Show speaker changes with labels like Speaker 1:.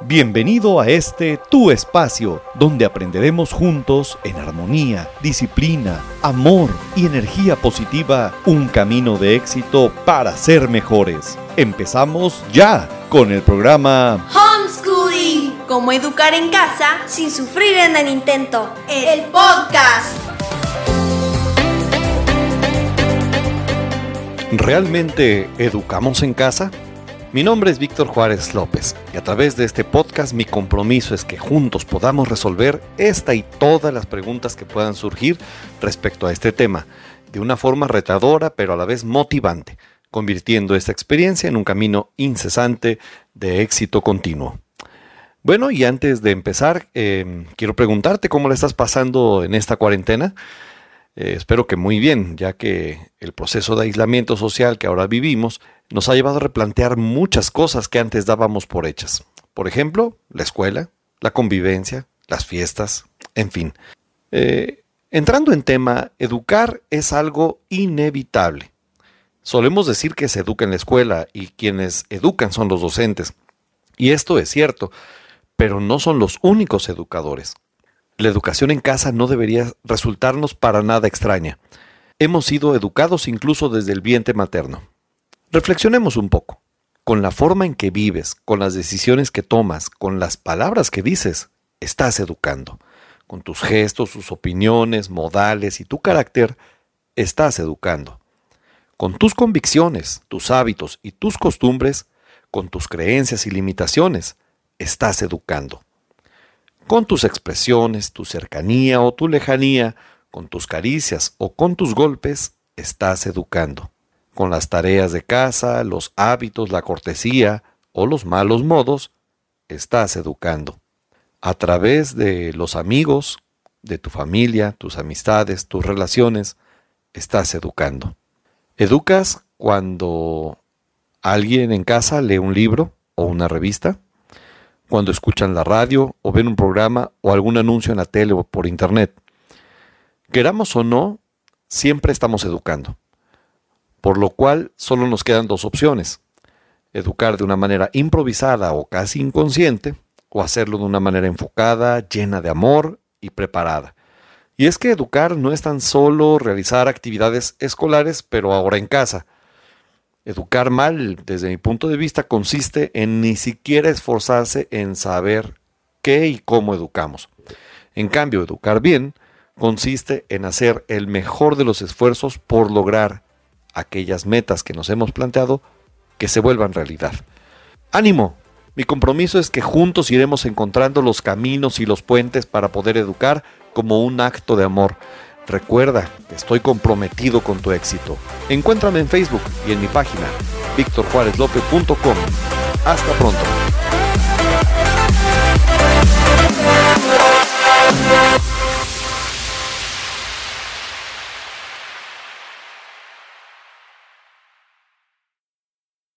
Speaker 1: Bienvenido a este tu espacio, donde aprenderemos juntos en armonía, disciplina, amor y energía positiva un camino de éxito para ser mejores. Empezamos ya con el programa
Speaker 2: Homeschooling, cómo educar en casa sin sufrir en el intento. El podcast.
Speaker 1: ¿Realmente educamos en casa? Mi nombre es Víctor Juárez López y a través de este podcast mi compromiso es que juntos podamos resolver esta y todas las preguntas que puedan surgir respecto a este tema, de una forma retadora pero a la vez motivante, convirtiendo esta experiencia en un camino incesante de éxito continuo. Bueno, y antes de empezar, eh, quiero preguntarte cómo le estás pasando en esta cuarentena. Eh, espero que muy bien, ya que el proceso de aislamiento social que ahora vivimos nos ha llevado a replantear muchas cosas que antes dábamos por hechas. Por ejemplo, la escuela, la convivencia, las fiestas, en fin. Eh, entrando en tema, educar es algo inevitable. Solemos decir que se educa en la escuela y quienes educan son los docentes. Y esto es cierto, pero no son los únicos educadores. La educación en casa no debería resultarnos para nada extraña. Hemos sido educados incluso desde el vientre materno. Reflexionemos un poco. Con la forma en que vives, con las decisiones que tomas, con las palabras que dices, estás educando. Con tus gestos, tus opiniones, modales y tu carácter, estás educando. Con tus convicciones, tus hábitos y tus costumbres, con tus creencias y limitaciones, estás educando con tus expresiones, tu cercanía o tu lejanía, con tus caricias o con tus golpes, estás educando. Con las tareas de casa, los hábitos, la cortesía o los malos modos, estás educando. A través de los amigos, de tu familia, tus amistades, tus relaciones, estás educando. Educas cuando alguien en casa lee un libro o una revista cuando escuchan la radio o ven un programa o algún anuncio en la tele o por internet. Queramos o no, siempre estamos educando. Por lo cual solo nos quedan dos opciones. Educar de una manera improvisada o casi inconsciente, o hacerlo de una manera enfocada, llena de amor y preparada. Y es que educar no es tan solo realizar actividades escolares, pero ahora en casa, Educar mal, desde mi punto de vista, consiste en ni siquiera esforzarse en saber qué y cómo educamos. En cambio, educar bien consiste en hacer el mejor de los esfuerzos por lograr aquellas metas que nos hemos planteado que se vuelvan realidad. ¡Ánimo! Mi compromiso es que juntos iremos encontrando los caminos y los puentes para poder educar como un acto de amor Recuerda que estoy comprometido con tu éxito. Encuéntrame en Facebook y en mi página victorjuarezlope.com. Hasta pronto.